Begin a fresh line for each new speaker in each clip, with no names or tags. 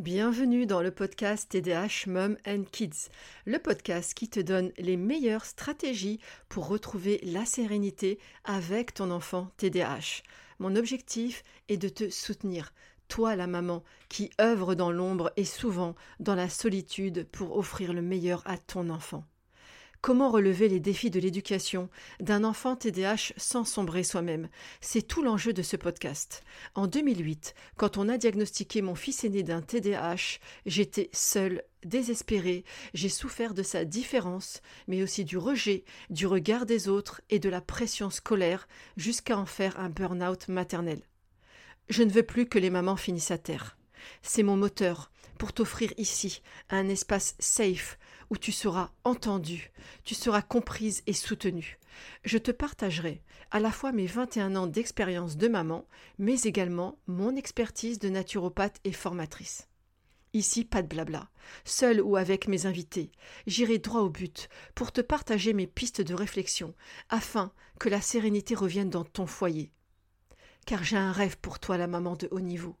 Bienvenue dans le podcast TDH Mom and Kids, le podcast qui te donne les meilleures stratégies pour retrouver la sérénité avec ton enfant TDH. Mon objectif est de te soutenir, toi la maman qui œuvre dans l'ombre et souvent dans la solitude pour offrir le meilleur à ton enfant. Comment relever les défis de l'éducation d'un enfant TDAH sans sombrer soi-même? C'est tout l'enjeu de ce podcast. En 2008, quand on a diagnostiqué mon fils aîné d'un TDAH, j'étais seule, désespérée, j'ai souffert de sa différence, mais aussi du rejet, du regard des autres et de la pression scolaire, jusqu'à en faire un burn-out maternel. Je ne veux plus que les mamans finissent à terre. C'est mon moteur pour t'offrir ici un espace safe où tu seras entendue, tu seras comprise et soutenue. Je te partagerai à la fois mes 21 ans d'expérience de maman, mais également mon expertise de naturopathe et formatrice. Ici, pas de blabla. Seul ou avec mes invités, j'irai droit au but pour te partager mes pistes de réflexion afin que la sérénité revienne dans ton foyer. Car j'ai un rêve pour toi, la maman de haut niveau.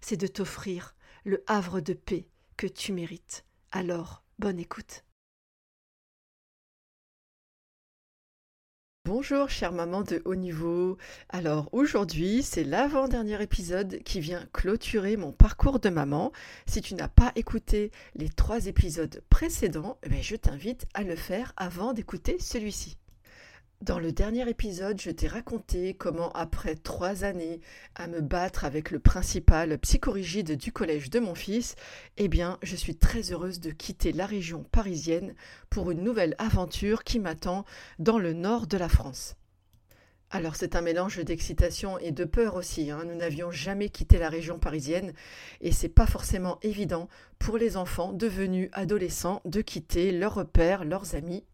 C'est de t'offrir le havre de paix que tu mérites. Alors, Bonne écoute. Bonjour chère maman de haut niveau. Alors aujourd'hui c'est l'avant-dernier épisode qui vient clôturer mon parcours de maman. Si tu n'as pas écouté les trois épisodes précédents, eh je t'invite à le faire avant d'écouter celui-ci. Dans le dernier épisode, je t'ai raconté comment, après trois années à me battre avec le principal psychorigide du collège de mon fils, eh bien, je suis très heureuse de quitter la région parisienne pour une nouvelle aventure qui m'attend dans le nord de la France. Alors c'est un mélange d'excitation et de peur aussi. Hein. Nous n'avions jamais quitté la région parisienne et c'est pas forcément évident pour les enfants devenus adolescents de quitter leurs repères, leurs amis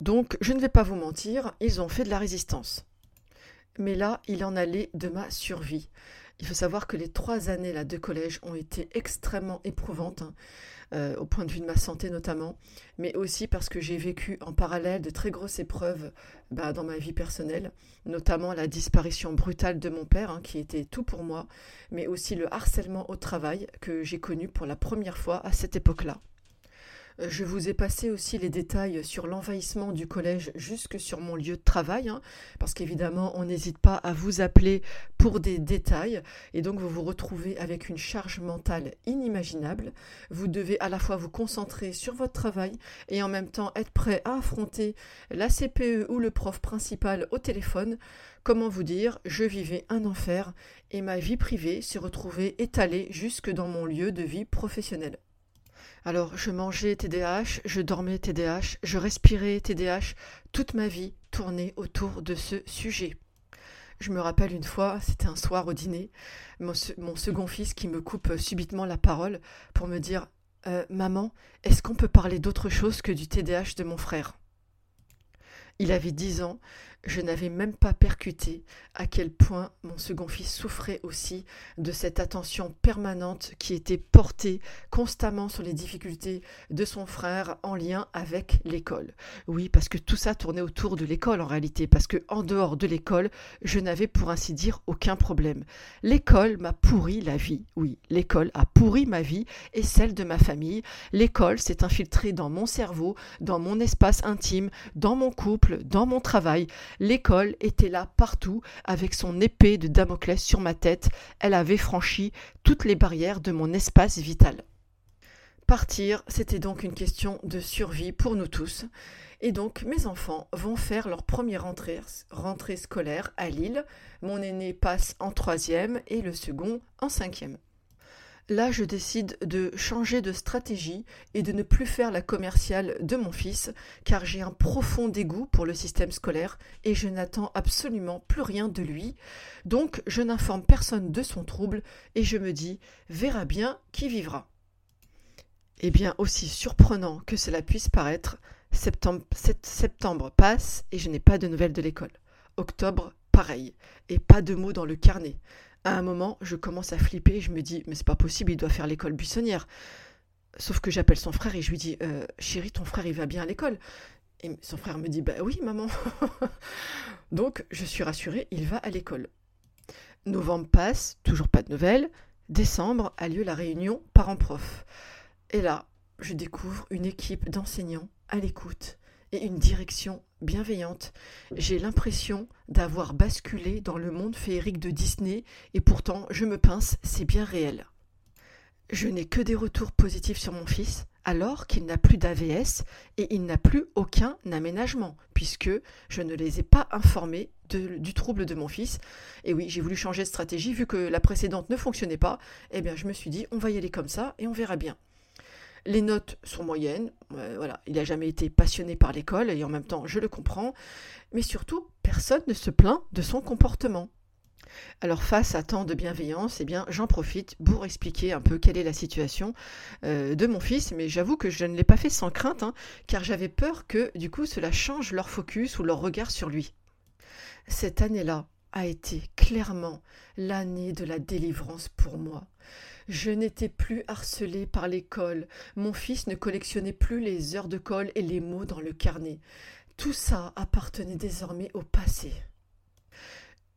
donc, je ne vais pas vous mentir, ils ont fait de la résistance. Mais là, il en allait de ma survie. Il faut savoir que les trois années là, de collège ont été extrêmement éprouvantes, hein, euh, au point de vue de ma santé notamment, mais aussi parce que j'ai vécu en parallèle de très grosses épreuves bah, dans ma vie personnelle, notamment la disparition brutale de mon père, hein, qui était tout pour moi, mais aussi le harcèlement au travail que j'ai connu pour la première fois à cette époque-là. Je vous ai passé aussi les détails sur l'envahissement du collège jusque sur mon lieu de travail, hein, parce qu'évidemment, on n'hésite pas à vous appeler pour des détails, et donc vous vous retrouvez avec une charge mentale inimaginable. Vous devez à la fois vous concentrer sur votre travail et en même temps être prêt à affronter la CPE ou le prof principal au téléphone. Comment vous dire, je vivais un enfer et ma vie privée s'est retrouvée étalée jusque dans mon lieu de vie professionnelle. Alors, je mangeais TDAH, je dormais TDAH, je respirais TDAH, toute ma vie tournait autour de ce sujet. Je me rappelle une fois, c'était un soir au dîner, mon, second fils qui me coupe subitement la parole pour me dire euh, Maman, est-ce qu'on peut parler d'autre chose que du TDAH de mon frère? Il avait dix ans, je n'avais même pas percuté à quel point mon second fils souffrait aussi de cette attention permanente qui était portée constamment sur les difficultés de son frère en lien avec l'école. Oui, parce que tout ça tournait autour de l'école en réalité, parce que en dehors de l'école, je n'avais pour ainsi dire aucun problème. L'école m'a pourri la vie. Oui, l'école a pourri ma vie et celle de ma famille. L'école s'est infiltrée dans mon cerveau, dans mon espace intime, dans mon couple, dans mon travail. L'école était là partout, avec son épée de Damoclès sur ma tête. Elle avait franchi toutes les barrières de mon espace vital. Partir, c'était donc une question de survie pour nous tous. Et donc, mes enfants vont faire leur première rentrée, scolaire à Lille. Mon aîné passe en troisième et le second en cinquième. Là, je décide de changer de stratégie et de ne plus faire la commerciale de mon fils, car j'ai un profond dégoût pour le système scolaire et je n'attends absolument plus rien de lui. Donc, je n'informe personne de son trouble et je me dis verra bien qui vivra. Eh bien, aussi surprenant que cela puisse paraître, septembre, septembre passe et je n'ai pas de nouvelles de l'école. Octobre, pareil, et pas de mots dans le carnet. À un moment, je commence à flipper, je me dis, mais c'est pas possible, il doit faire l'école buissonnière. Sauf que j'appelle son frère et je lui dis, euh, chérie, ton frère, il va bien à l'école. Et son frère me dit, bah oui, maman. Donc, je suis rassurée, il va à l'école. Novembre passe, toujours pas de nouvelles. décembre a lieu la réunion parents-prof. Et là, je découvre une équipe d'enseignants à l'écoute et une direction bienveillante. J'ai l'impression d'avoir basculé dans le monde féerique de Disney et pourtant je me pince, c'est bien réel. Je n'ai que des retours positifs sur mon fils, alors qu'il n'a plus d'AVS et il n'a plus aucun aménagement, puisque je ne les ai pas informés du trouble de mon fils. Et oui, j'ai voulu changer de stratégie, vu que la précédente ne fonctionnait pas, eh bien je me suis dit, on va y aller comme ça et on verra bien. Les notes sont moyennes, euh, voilà, il n'a jamais été passionné par l'école et en même temps je le comprends, mais surtout personne ne se plaint de son comportement. Alors face à tant de bienveillance, eh bien j'en profite pour expliquer un peu quelle est la situation euh, de mon fils, mais j'avoue que je ne l'ai pas fait sans crainte, hein, car j'avais peur que du coup cela change leur focus ou leur regard sur lui. Cette année-là a été clairement l'année de la délivrance pour moi. Je n'étais plus harcelée par l'école, mon fils ne collectionnait plus les heures de colle et les mots dans le carnet. Tout ça appartenait désormais au passé.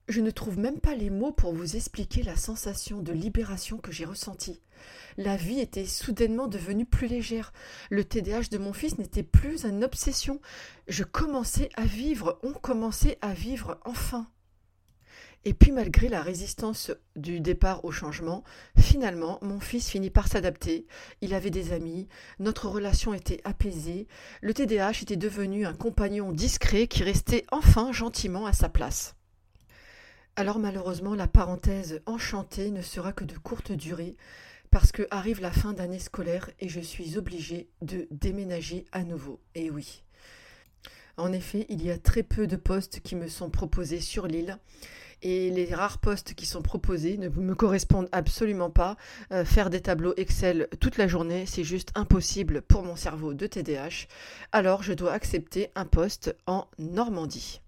Je ne trouve même pas les mots pour vous expliquer la sensation de libération que j'ai ressentie. La vie était soudainement devenue plus légère. Le TDAH de mon fils n'était plus une obsession. Je commençais à vivre, on commençait à vivre enfin. Et puis malgré la résistance du départ au changement, finalement, mon fils finit par s'adapter. Il avait des amis, notre relation était apaisée, le TDAH était devenu un compagnon discret qui restait enfin gentiment à sa place. Alors malheureusement, la parenthèse enchantée ne sera que de courte durée, parce que arrive la fin d'année scolaire et je suis obligée de déménager à nouveau. Et oui. En effet, il y a très peu de postes qui me sont proposés sur l'île et les rares postes qui sont proposés ne me correspondent absolument pas. Euh, faire des tableaux Excel toute la journée, c'est juste impossible pour mon cerveau de TDAH. Alors je dois accepter un poste en Normandie.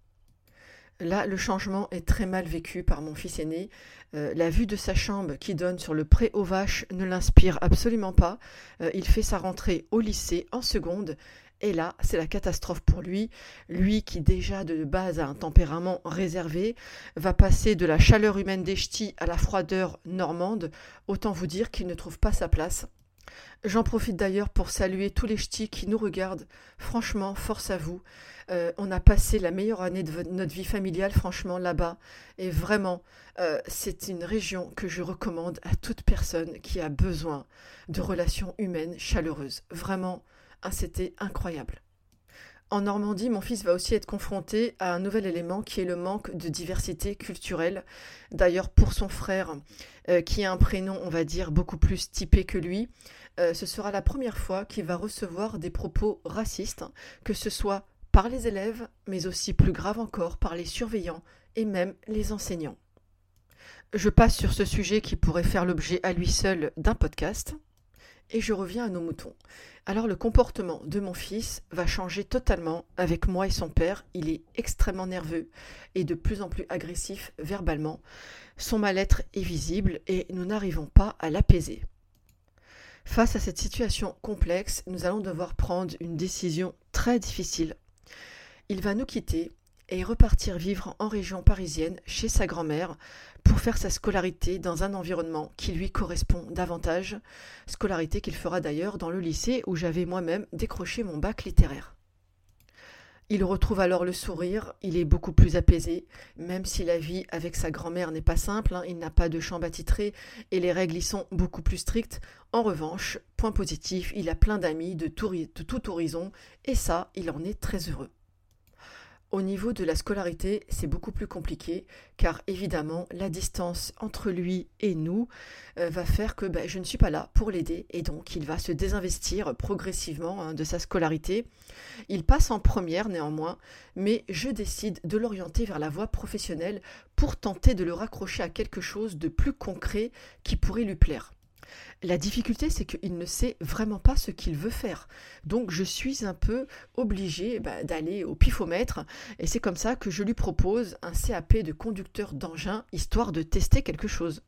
Là, le changement est très mal vécu par mon fils aîné. Euh, la vue de sa chambre qui donne sur le pré aux vaches ne l'inspire absolument pas. Euh, il fait sa rentrée au lycée en seconde. Et là, c'est la catastrophe pour lui. Lui qui déjà de base a un tempérament réservé, va passer de la chaleur humaine des ch'tis à la froideur normande. Autant vous dire qu'il ne trouve pas sa place. J'en profite d'ailleurs pour saluer tous les ch'tis qui nous regardent. Franchement, force à vous. Euh, on a passé la meilleure année de notre vie familiale, franchement, là-bas. Et vraiment, euh, c'est une région que je recommande à toute personne qui a besoin de relations humaines chaleureuses. Vraiment, ah, c'était incroyable. En Normandie, mon fils va aussi être confronté à un nouvel élément qui est le manque de diversité culturelle. D'ailleurs, pour son frère, euh, qui a un prénom, on va dire, beaucoup plus typé que lui, ce sera la première fois qu'il va recevoir des propos racistes, que ce soit par les élèves, mais aussi plus grave encore par les surveillants et même les enseignants. Je passe sur ce sujet qui pourrait faire l'objet à lui seul d'un podcast, et je reviens à nos moutons. Alors le comportement de mon fils va changer totalement avec moi et son père. Il est extrêmement nerveux et de plus en plus agressif verbalement. Son mal-être est visible et nous n'arrivons pas à l'apaiser. Face à cette situation complexe, nous allons devoir prendre une décision très difficile il va nous quitter et repartir vivre en région parisienne chez sa grand-mère pour faire sa scolarité dans un environnement qui lui correspond davantage, scolarité qu'il fera d'ailleurs dans le lycée où j'avais moi-même décroché mon bac littéraire. Il retrouve alors le sourire, il est beaucoup plus apaisé, même si la vie avec sa grand-mère n'est pas simple, hein, il n'a pas de chambre attitrée et les règles y sont beaucoup plus strictes. En revanche, point positif, il a plein d'amis de tout horizon et ça, il en est très heureux. Au niveau de la scolarité, c'est beaucoup plus compliqué car évidemment la distance entre lui et nous euh, va faire que ben, je ne suis pas là pour l'aider et donc il va se désinvestir progressivement hein, de sa scolarité. Il passe en première néanmoins, mais je décide de l'orienter vers la voie professionnelle pour tenter de le raccrocher à quelque chose de plus concret qui pourrait lui plaire. La difficulté, c'est qu'il ne sait vraiment pas ce qu'il veut faire. Donc je suis un peu obligée bah, d'aller au pifomètre et c'est comme ça que je lui propose un CAP de conducteur d'engin histoire de tester quelque chose.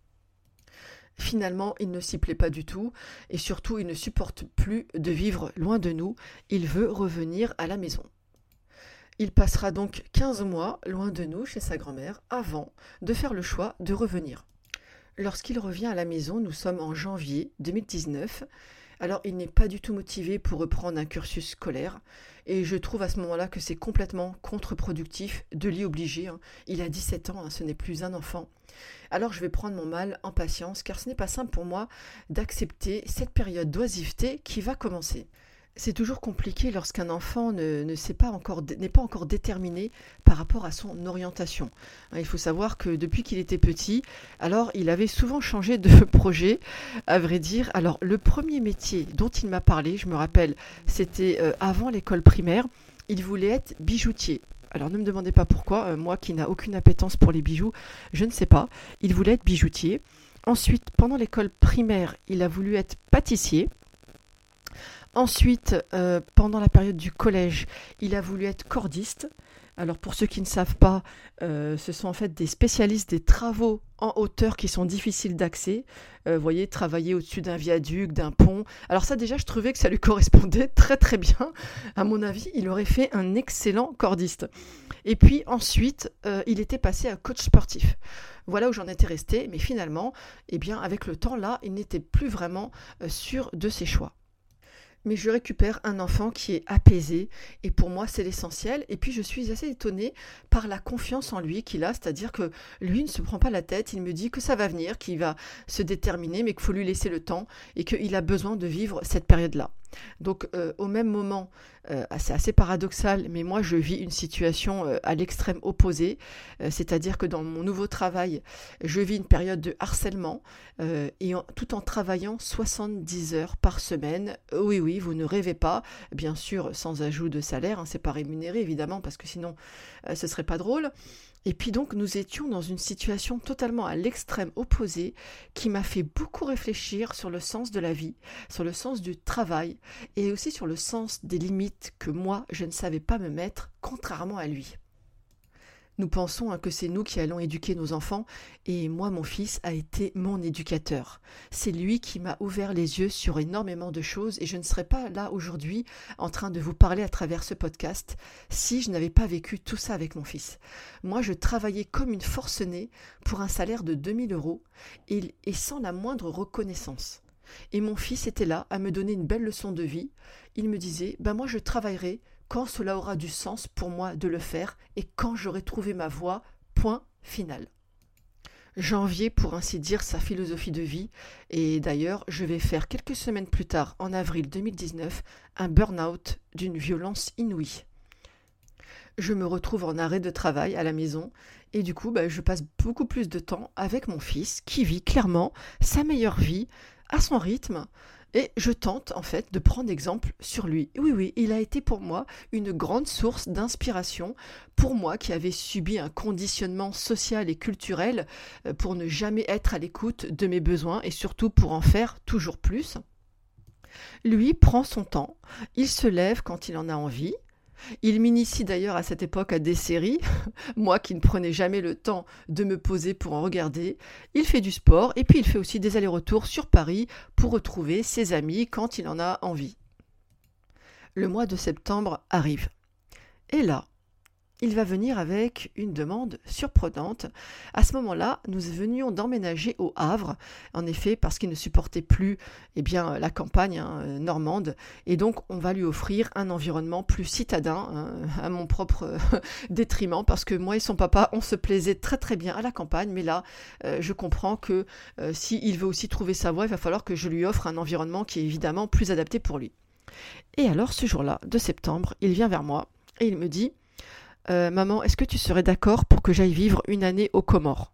Finalement, il ne s'y plaît pas du tout et surtout il ne supporte plus de vivre loin de nous, il veut revenir à la maison. Il passera donc 15 mois loin de nous chez sa grand-mère avant de faire le choix de revenir. Lorsqu'il revient à la maison, nous sommes en janvier 2019. Alors il n'est pas du tout motivé pour reprendre un cursus scolaire et je trouve à ce moment-là que c'est complètement contre-productif de l'y obliger. Hein. Il a 17 ans, hein, ce n'est plus un enfant. Alors je vais prendre mon mal en patience car ce n'est pas simple pour moi d'accepter cette période d'oisiveté qui va commencer. C'est toujours compliqué lorsqu'un enfant n'est pas encore déterminé par rapport à son orientation. Hein, il faut savoir que depuis qu'il était petit, alors il avait souvent changé de projet, à vrai dire. Alors le premier métier dont il m'a parlé, je me rappelle, c'était euh, avant l'école primaire, il voulait être bijoutier. Alors ne me demandez pas pourquoi, euh, moi qui n'a aucune appétence pour les bijoux, je ne sais pas. Il voulait être bijoutier. Ensuite, pendant l'école primaire, il a voulu être pâtissier. Ensuite, euh, pendant la période du collège, il a voulu être cordiste. Alors pour ceux qui ne savent pas, euh, ce sont en fait des spécialistes des travaux en hauteur qui sont difficiles d'accès. Euh, vous voyez, travailler au-dessus d'un viaduc, d'un pont. Alors ça déjà, je trouvais que ça lui correspondait très très bien. À mon avis, il aurait fait un excellent cordiste. Et puis ensuite, il était passé à coach sportif. Voilà où j'en étais resté, mais finalement, eh bien, avec le temps là, il n'était plus vraiment sûr de ses choix mais je récupère un enfant qui est apaisé et pour moi c'est l'essentiel et puis je suis assez étonnée par la confiance en lui qu'il a, c'est-à-dire que lui ne se prend pas la tête, il me dit que ça va venir, qu'il va se déterminer mais qu'il faut lui laisser le temps et qu'il a besoin de vivre cette période-là. Donc euh, au même moment, euh, c'est assez paradoxal, mais moi je vis une situation euh, à l'extrême opposé, c'est-à-dire que dans mon nouveau travail, je vis une période de harcèlement et tout en travaillant 70 heures par semaine. Oui, oui, vous ne rêvez pas, bien sûr sans ajout de salaire, hein, c'est pas rémunéré évidemment parce que sinon ce serait pas drôle. Et puis donc nous étions dans une situation totalement à l'extrême opposé qui m'a fait beaucoup réfléchir sur le sens de la vie, sur le sens du travail et aussi sur le sens des limites que moi je ne savais pas me mettre contrairement à lui. Nous pensons hein, que c'est nous qui allons éduquer nos enfants, et moi, mon fils, a été mon éducateur. C'est lui qui m'a ouvert les yeux sur énormément de choses, et je ne serais pas là aujourd'hui en train de vous parler à travers ce podcast si je n'avais pas vécu tout ça avec mon fils. Moi, je travaillais comme une forcenée pour un salaire de 2000 euros, et, et sans la moindre reconnaissance. Et mon fils était là à me donner une belle leçon de vie. Il me disait, ben moi je travaillerai quand cela aura du sens pour moi de le faire et quand j'aurai trouvé ma voie, point final. J'enviais pour ainsi dire sa philosophie de vie et d'ailleurs je vais faire quelques semaines plus tard, en avril 2019, un burn-out d'une violence inouïe. Je me retrouve en arrêt de travail à la maison et du coup bah, je passe beaucoup plus de temps avec mon fils qui vit clairement sa meilleure vie à son rythme, et je tente en fait de prendre exemple sur lui. Oui, oui, il a été pour moi une grande source d'inspiration, pour moi qui avais subi un conditionnement social et culturel euh, pour ne jamais être à l'écoute de mes besoins et surtout pour en faire toujours plus. Lui prend son temps, il se lève quand il en a envie, il m'initie d'ailleurs à cette époque à des séries, moi qui ne prenais jamais le temps de me poser pour en regarder. Il fait du sport et puis il fait aussi des allers-retours sur Paris pour retrouver ses amis quand il en a envie. Le mois de septembre arrive. Et là, il va venir avec une demande surprenante. À ce moment-là, nous venions d'emménager au Havre, en effet, parce qu'il ne supportait plus eh bien, la campagne hein, normande, et donc on va lui offrir un environnement plus citadin, hein, à mon propre détriment, parce que moi et son papa, on se plaisait très très bien à la campagne, mais là, euh, je comprends que euh, s'il veut aussi trouver sa voie, il va falloir que je lui offre un environnement qui est évidemment plus adapté pour lui. Et alors, ce jour-là, de septembre, il vient vers moi et il me dit euh, Maman, est-ce que tu serais d'accord pour que j'aille vivre une année aux Comores?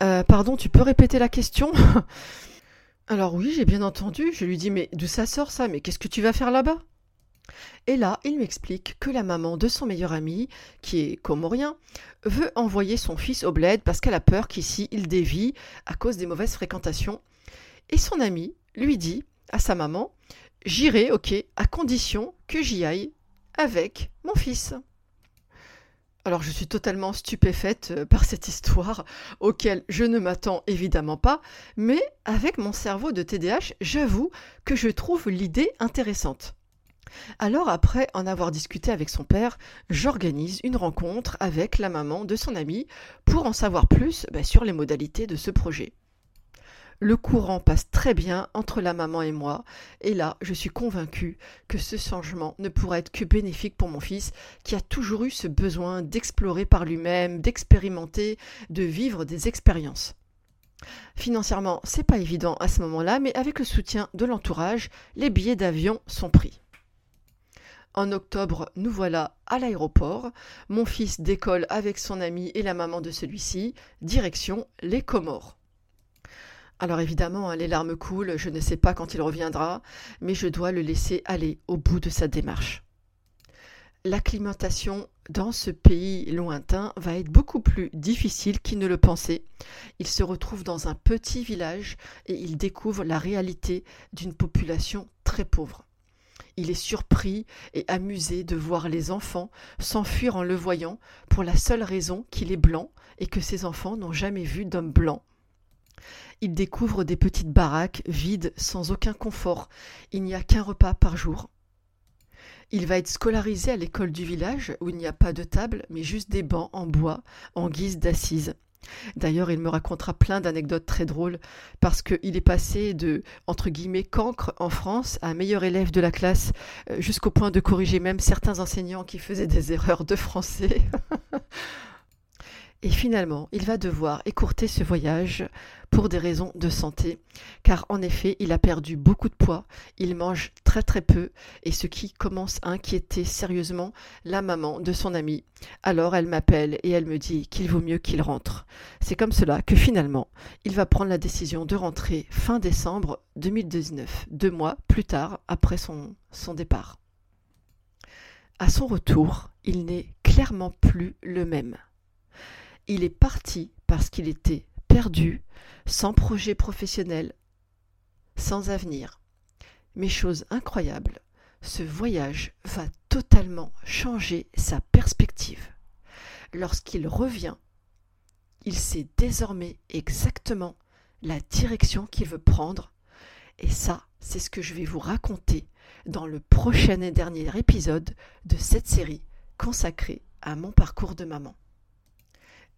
Euh, Pardon, tu peux répéter la question? Alors oui, j'ai bien entendu. Je lui dis Mais d'où ça sort ça? Mais qu'est-ce que tu vas faire là-bas? Et là, il m'explique que la maman de son meilleur ami, qui est comorien, veut envoyer son fils au bled parce qu'elle a peur qu'ici il dévie à cause des mauvaises fréquentations. Et son ami lui dit à sa maman J'irai, ok, à condition que j'y aille avec mon fils. Alors je suis totalement stupéfaite euh, par cette histoire auquel je ne m'attends évidemment pas, mais avec mon cerveau de TDAH, j'avoue que je trouve l'idée intéressante. Alors après en avoir discuté avec son père, j'organise une rencontre avec la maman de son ami pour en savoir plus bah, sur les modalités de ce projet. Le courant passe très bien entre la maman et moi, et là, je suis convaincue que ce changement ne pourra être que bénéfique pour mon fils, qui a toujours eu ce besoin d'explorer par lui-même, d'expérimenter, de vivre des expériences. Financièrement, c'est pas évident à ce moment-là, mais avec le soutien de l'entourage, les billets d'avion sont pris. En octobre, nous voilà à l'aéroport. Mon fils décolle avec son ami et la maman de celui-ci, direction les Comores. Alors évidemment, hein, les larmes coulent, je ne sais pas quand il reviendra, mais je dois le laisser aller au bout de sa démarche. L'acclimatation dans ce pays lointain va être beaucoup plus difficile qu'il ne le pensait. Il se retrouve dans un petit village et il découvre la réalité d'une population très pauvre. Il est surpris et amusé de voir les enfants s'enfuir en le voyant pour la seule raison qu'il est blanc et que ses enfants n'ont jamais vu d'homme blanc. Il découvre des petites baraques vides sans aucun confort. Il n'y a qu'un repas par jour. Il va être scolarisé à l'école du village où il n'y a pas de table mais juste des bancs en bois en guise d'assises. D'ailleurs, il me racontera plein d'anecdotes très drôles parce qu'il est passé de, entre guillemets, cancre en France à meilleur élève de la classe euh, jusqu'au point de corriger même certains enseignants qui faisaient des erreurs de français. Et finalement, il va devoir écourter ce voyage pour des raisons de santé, car en effet, il a perdu beaucoup de poids, il mange très très peu, et ce qui commence à inquiéter sérieusement la maman de son ami. Alors elle m'appelle et elle me dit qu'il vaut mieux qu'il rentre. C'est comme cela que finalement, il va prendre la décision de rentrer fin décembre 2019, deux mois plus tard après son, son départ. À son retour, il n'est clairement plus le même. Il est parti parce qu'il était perdu, sans projet professionnel, sans avenir. Mais chose incroyable, ce voyage va totalement changer sa perspective. Lorsqu'il revient, il sait désormais exactement la direction qu'il veut prendre. Et ça, c'est ce que je vais vous raconter dans le prochain et dernier épisode de cette série consacrée à mon parcours de maman.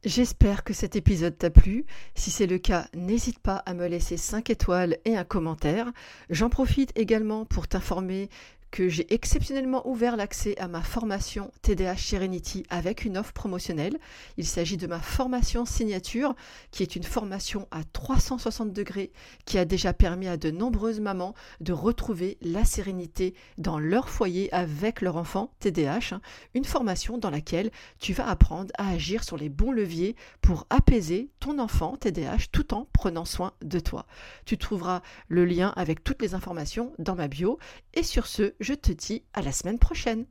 J'espère que cet épisode t'a plu. Si c'est le cas, n'hésite pas à me laisser 5 étoiles et un commentaire. J'en profite également pour t'informer que j'ai exceptionnellement ouvert l'accès à ma formation TDH Serenity avec une offre promotionnelle. Il s'agit de ma formation signature, qui est une formation à 360 degrés, qui a déjà permis à de nombreuses mamans de retrouver la sérénité dans leur foyer avec leur enfant TDH. Hein. Une formation dans laquelle tu vas apprendre à agir sur les bons leviers pour apaiser ton enfant TDH tout en prenant soin de toi. Tu trouveras le lien avec toutes les informations dans ma bio. Et sur ce, je te dis à la semaine prochaine.